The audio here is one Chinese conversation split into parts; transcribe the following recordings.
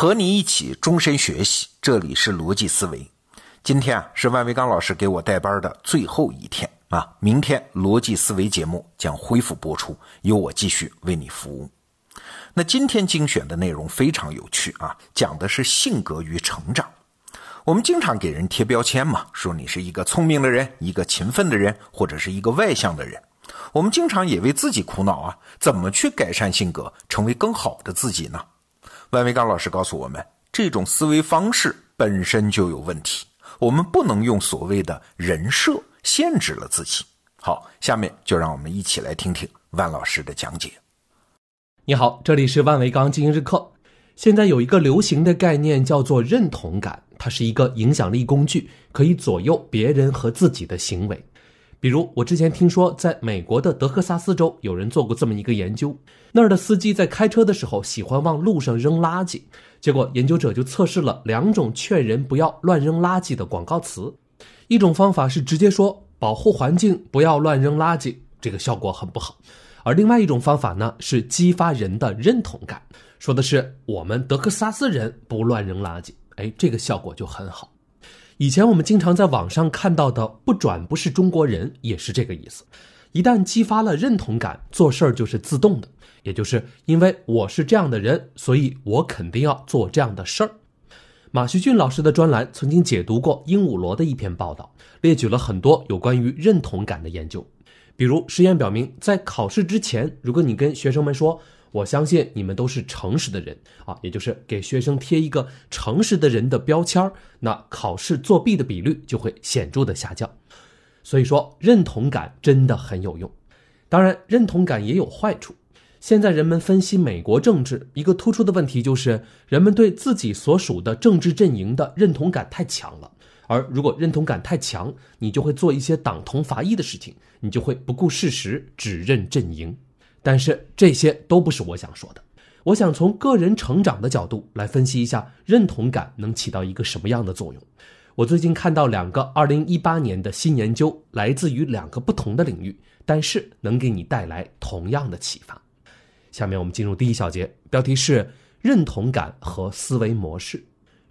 和你一起终身学习，这里是逻辑思维。今天啊，是万维刚老师给我带班的最后一天啊，明天逻辑思维节目将恢复播出，由我继续为你服务。那今天精选的内容非常有趣啊，讲的是性格与成长。我们经常给人贴标签嘛，说你是一个聪明的人，一个勤奋的人，或者是一个外向的人。我们经常也为自己苦恼啊，怎么去改善性格，成为更好的自己呢？万维刚老师告诉我们，这种思维方式本身就有问题，我们不能用所谓的人设限制了自己。好，下面就让我们一起来听听万老师的讲解。你好，这里是万维刚今日课。现在有一个流行的概念叫做认同感，它是一个影响力工具，可以左右别人和自己的行为。比如，我之前听说，在美国的德克萨斯州，有人做过这么一个研究：那儿的司机在开车的时候喜欢往路上扔垃圾。结果，研究者就测试了两种劝人不要乱扔垃圾的广告词。一种方法是直接说“保护环境，不要乱扔垃圾”，这个效果很不好；而另外一种方法呢，是激发人的认同感，说的是“我们德克萨斯人不乱扔垃圾”，哎，这个效果就很好。以前我们经常在网上看到的“不转不是中国人”也是这个意思。一旦激发了认同感，做事儿就是自动的，也就是因为我是这样的人，所以我肯定要做这样的事儿。马旭俊老师的专栏曾经解读过鹦鹉螺的一篇报道，列举了很多有关于认同感的研究。比如，实验表明，在考试之前，如果你跟学生们说，我相信你们都是诚实的人啊，也就是给学生贴一个诚实的人的标签儿那考试作弊的比率就会显著的下降。所以说，认同感真的很有用。当然，认同感也有坏处。现在人们分析美国政治，一个突出的问题就是人们对自己所属的政治阵营的认同感太强了。而如果认同感太强，你就会做一些党同伐异的事情，你就会不顾事实，只认阵营。但是这些都不是我想说的，我想从个人成长的角度来分析一下认同感能起到一个什么样的作用。我最近看到两个2018年的新研究，来自于两个不同的领域，但是能给你带来同样的启发。下面我们进入第一小节，标题是认同感和思维模式。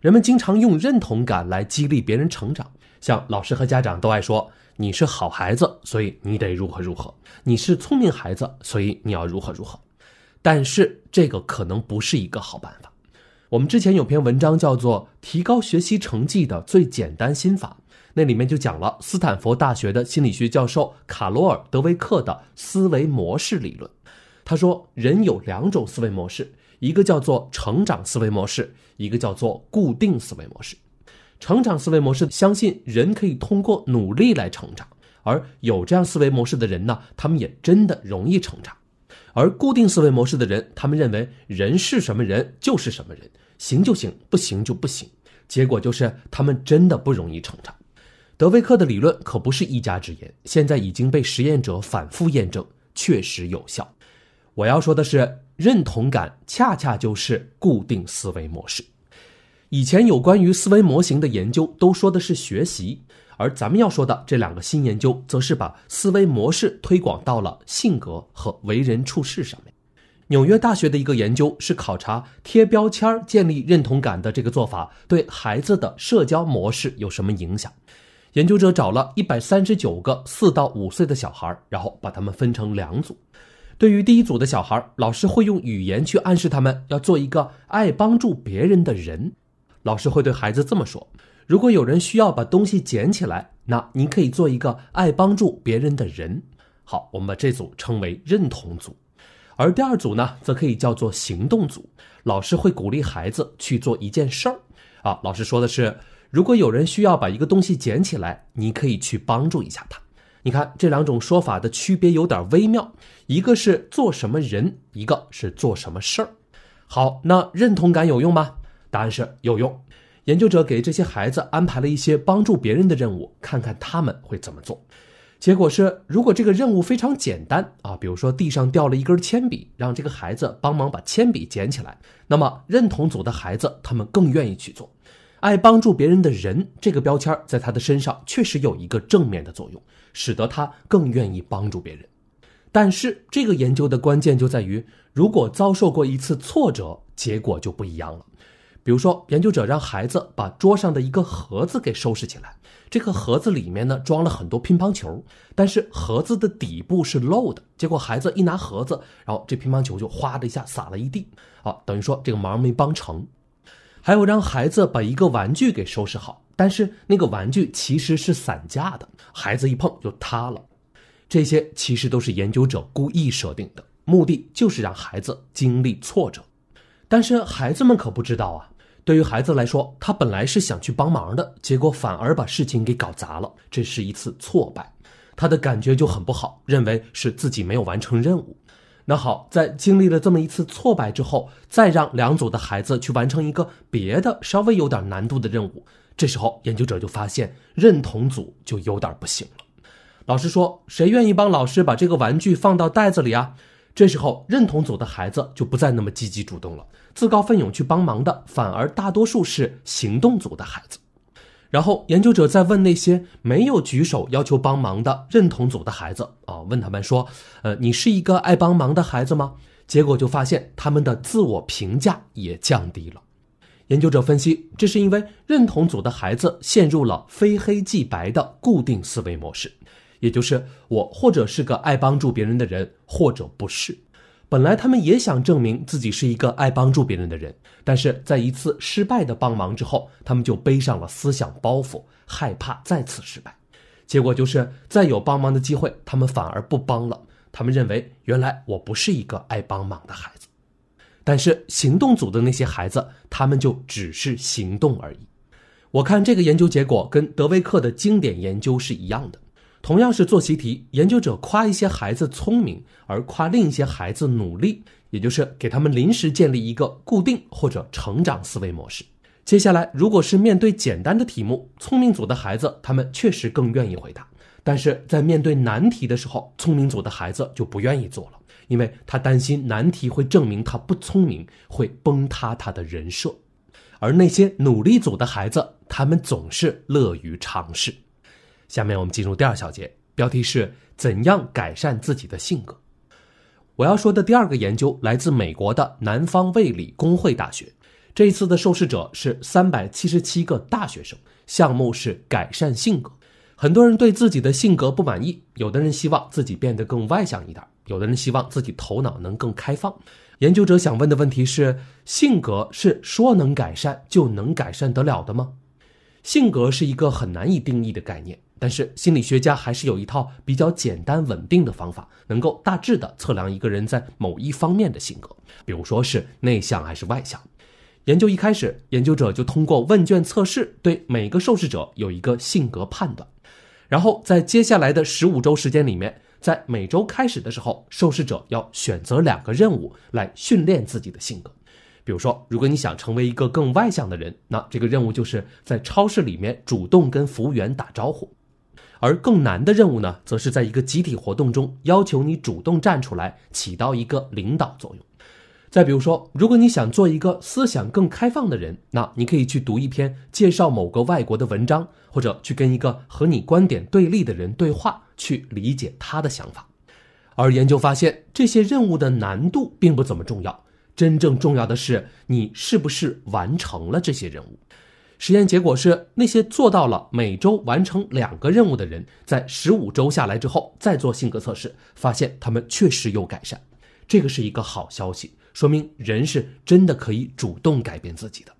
人们经常用认同感来激励别人成长，像老师和家长都爱说。你是好孩子，所以你得如何如何；你是聪明孩子，所以你要如何如何。但是这个可能不是一个好办法。我们之前有篇文章叫做《提高学习成绩的最简单心法》，那里面就讲了斯坦福大学的心理学教授卡罗尔·德维克的思维模式理论。他说，人有两种思维模式，一个叫做成长思维模式，一个叫做固定思维模式。成长思维模式相信人可以通过努力来成长，而有这样思维模式的人呢，他们也真的容易成长。而固定思维模式的人，他们认为人是什么人就是什么人，行就行，不行就不行。结果就是他们真的不容易成长。德维克的理论可不是一家之言，现在已经被实验者反复验证，确实有效。我要说的是，认同感恰恰就是固定思维模式。以前有关于思维模型的研究都说的是学习，而咱们要说的这两个新研究，则是把思维模式推广到了性格和为人处事上面。纽约大学的一个研究是考察贴标签建立认同感的这个做法对孩子的社交模式有什么影响。研究者找了一百三十九个四到五岁的小孩，然后把他们分成两组。对于第一组的小孩，老师会用语言去暗示他们要做一个爱帮助别人的人。老师会对孩子这么说：“如果有人需要把东西捡起来，那你可以做一个爱帮助别人的人。”好，我们把这组称为认同组，而第二组呢，则可以叫做行动组。老师会鼓励孩子去做一件事儿。啊，老师说的是：如果有人需要把一个东西捡起来，你可以去帮助一下他。你看这两种说法的区别有点微妙，一个是做什么人，一个是做什么事儿。好，那认同感有用吗？答案是有用。研究者给这些孩子安排了一些帮助别人的任务，看看他们会怎么做。结果是，如果这个任务非常简单啊，比如说地上掉了一根铅笔，让这个孩子帮忙把铅笔捡起来，那么认同组的孩子他们更愿意去做。爱帮助别人的人这个标签在他的身上确实有一个正面的作用，使得他更愿意帮助别人。但是这个研究的关键就在于，如果遭受过一次挫折，结果就不一样了。比如说，研究者让孩子把桌上的一个盒子给收拾起来，这个盒子里面呢装了很多乒乓球，但是盒子的底部是漏的。结果孩子一拿盒子，然后这乒乓球就哗的一下洒了一地，啊，等于说这个忙没帮成。还有让孩子把一个玩具给收拾好，但是那个玩具其实是散架的，孩子一碰就塌了。这些其实都是研究者故意设定的，目的就是让孩子经历挫折。但是孩子们可不知道啊。对于孩子来说，他本来是想去帮忙的，结果反而把事情给搞砸了，这是一次挫败，他的感觉就很不好，认为是自己没有完成任务。那好，在经历了这么一次挫败之后，再让两组的孩子去完成一个别的稍微有点难度的任务，这时候研究者就发现认同组就有点不行了。老师说：“谁愿意帮老师把这个玩具放到袋子里啊？”这时候认同组的孩子就不再那么积极主动了，自告奋勇去帮忙的反而大多数是行动组的孩子。然后研究者在问那些没有举手要求帮忙的认同组的孩子啊，问他们说：“呃，你是一个爱帮忙的孩子吗？”结果就发现他们的自我评价也降低了。研究者分析，这是因为认同组的孩子陷入了非黑即白的固定思维模式。也就是我或者是个爱帮助别人的人，或者不是。本来他们也想证明自己是一个爱帮助别人的人，但是在一次失败的帮忙之后，他们就背上了思想包袱，害怕再次失败。结果就是再有帮忙的机会，他们反而不帮了。他们认为原来我不是一个爱帮忙的孩子。但是行动组的那些孩子，他们就只是行动而已。我看这个研究结果跟德维克的经典研究是一样的。同样是做习题，研究者夸一些孩子聪明，而夸另一些孩子努力，也就是给他们临时建立一个固定或者成长思维模式。接下来，如果是面对简单的题目，聪明组的孩子他们确实更愿意回答；但是在面对难题的时候，聪明组的孩子就不愿意做了，因为他担心难题会证明他不聪明，会崩塌他的人设。而那些努力组的孩子，他们总是乐于尝试。下面我们进入第二小节，标题是怎样改善自己的性格。我要说的第二个研究来自美国的南方卫理公会大学，这一次的受试者是三百七十七个大学生，项目是改善性格。很多人对自己的性格不满意，有的人希望自己变得更外向一点，有的人希望自己头脑能更开放。研究者想问的问题是：性格是说能改善就能改善得了的吗？性格是一个很难以定义的概念。但是心理学家还是有一套比较简单稳定的方法，能够大致的测量一个人在某一方面的性格，比如说是内向还是外向。研究一开始，研究者就通过问卷测试对每个受试者有一个性格判断，然后在接下来的十五周时间里面，在每周开始的时候，受试者要选择两个任务来训练自己的性格。比如说，如果你想成为一个更外向的人，那这个任务就是在超市里面主动跟服务员打招呼。而更难的任务呢，则是在一个集体活动中要求你主动站出来，起到一个领导作用。再比如说，如果你想做一个思想更开放的人，那你可以去读一篇介绍某个外国的文章，或者去跟一个和你观点对立的人对话，去理解他的想法。而研究发现，这些任务的难度并不怎么重要，真正重要的是你是不是完成了这些任务。实验结果是，那些做到了每周完成两个任务的人，在十五周下来之后再做性格测试，发现他们确实有改善。这个是一个好消息，说明人是真的可以主动改变自己的。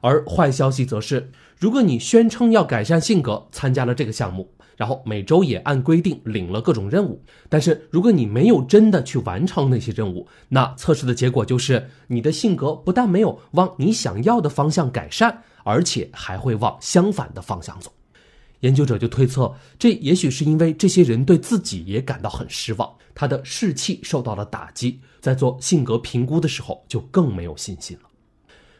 而坏消息则是，如果你宣称要改善性格，参加了这个项目，然后每周也按规定领了各种任务，但是如果你没有真的去完成那些任务，那测试的结果就是你的性格不但没有往你想要的方向改善。而且还会往相反的方向走，研究者就推测，这也许是因为这些人对自己也感到很失望，他的士气受到了打击，在做性格评估的时候就更没有信心了。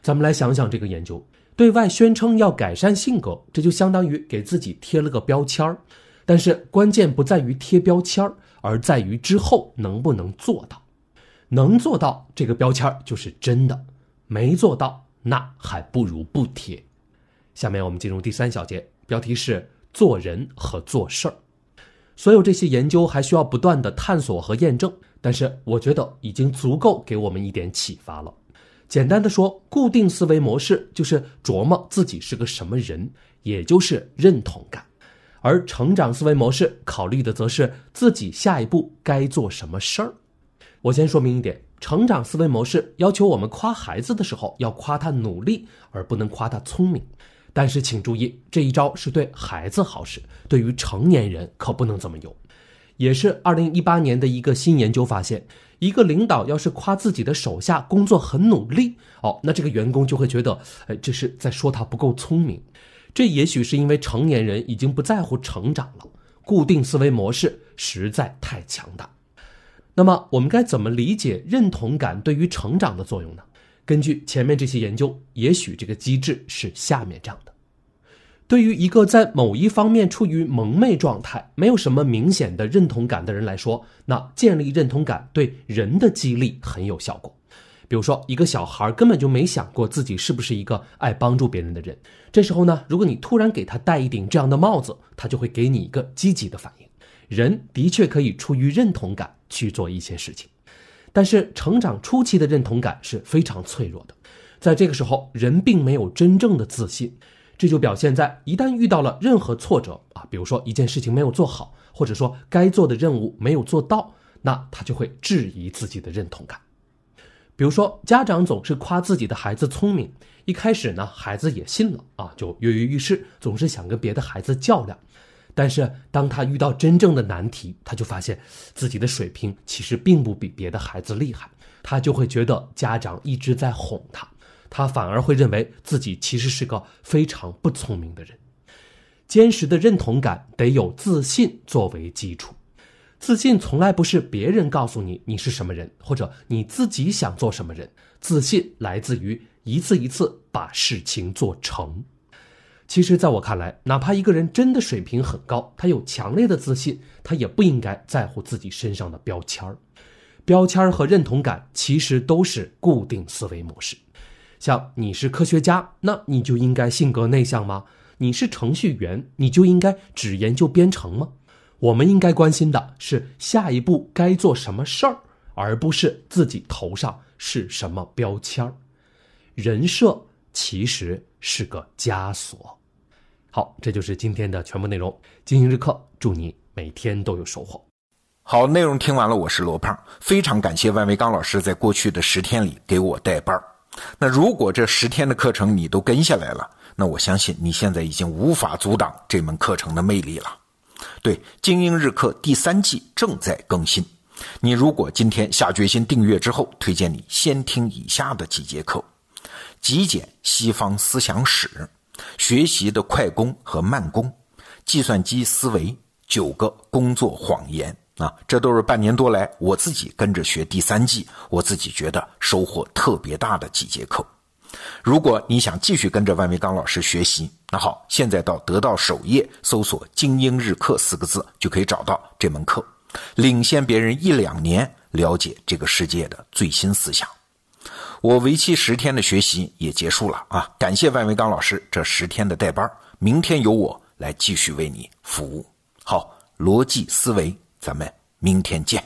咱们来想想这个研究，对外宣称要改善性格，这就相当于给自己贴了个标签儿，但是关键不在于贴标签儿，而在于之后能不能做到。能做到这个标签儿就是真的，没做到。那还不如不贴。下面我们进入第三小节，标题是做人和做事儿。所有这些研究还需要不断的探索和验证，但是我觉得已经足够给我们一点启发了。简单的说，固定思维模式就是琢磨自己是个什么人，也就是认同感；而成长思维模式考虑的则是自己下一步该做什么事儿。我先说明一点，成长思维模式要求我们夸孩子的时候要夸他努力，而不能夸他聪明。但是请注意，这一招是对孩子好使，对于成年人可不能这么用。也是二零一八年的一个新研究发现。一个领导要是夸自己的手下工作很努力哦，那这个员工就会觉得，哎，这是在说他不够聪明。这也许是因为成年人已经不在乎成长了，固定思维模式实在太强大。那么，我们该怎么理解认同感对于成长的作用呢？根据前面这些研究，也许这个机制是下面这样的。对于一个在某一方面处于蒙昧状态、没有什么明显的认同感的人来说，那建立认同感对人的激励很有效果。比如说，一个小孩根本就没想过自己是不是一个爱帮助别人的人，这时候呢，如果你突然给他戴一顶这样的帽子，他就会给你一个积极的反应。人的确可以出于认同感去做一些事情，但是成长初期的认同感是非常脆弱的，在这个时候，人并没有真正的自信。这就表现在一旦遇到了任何挫折啊，比如说一件事情没有做好，或者说该做的任务没有做到，那他就会质疑自己的认同感。比如说家长总是夸自己的孩子聪明，一开始呢孩子也信了啊，就跃跃欲试，总是想跟别的孩子较量。但是当他遇到真正的难题，他就发现自己的水平其实并不比别的孩子厉害，他就会觉得家长一直在哄他。他反而会认为自己其实是个非常不聪明的人。坚实的认同感得有自信作为基础，自信从来不是别人告诉你你是什么人，或者你自己想做什么人。自信来自于一次一次把事情做成。其实，在我看来，哪怕一个人真的水平很高，他有强烈的自信，他也不应该在乎自己身上的标签儿。标签儿和认同感其实都是固定思维模式。像你是科学家，那你就应该性格内向吗？你是程序员，你就应该只研究编程吗？我们应该关心的是下一步该做什么事儿，而不是自己头上是什么标签儿。人设其实是个枷锁。好，这就是今天的全部内容。经营日课，祝你每天都有收获。好，内容听完了，我是罗胖，非常感谢万维刚老师在过去的十天里给我带班。那如果这十天的课程你都跟下来了，那我相信你现在已经无法阻挡这门课程的魅力了。对，精英日课第三季正在更新。你如果今天下决心订阅之后，推荐你先听以下的几节课：极简西方思想史、学习的快攻和慢攻、计算机思维、九个工作谎言。啊，这都是半年多来我自己跟着学第三季，我自己觉得收获特别大的几节课。如果你想继续跟着万维刚老师学习，那好，现在到得到首页搜索“精英日课”四个字，就可以找到这门课，领先别人一两年了解这个世界的最新思想。我为期十天的学习也结束了啊！感谢万维刚老师这十天的带班，明天由我来继续为你服务。好，逻辑思维。咱们明天见。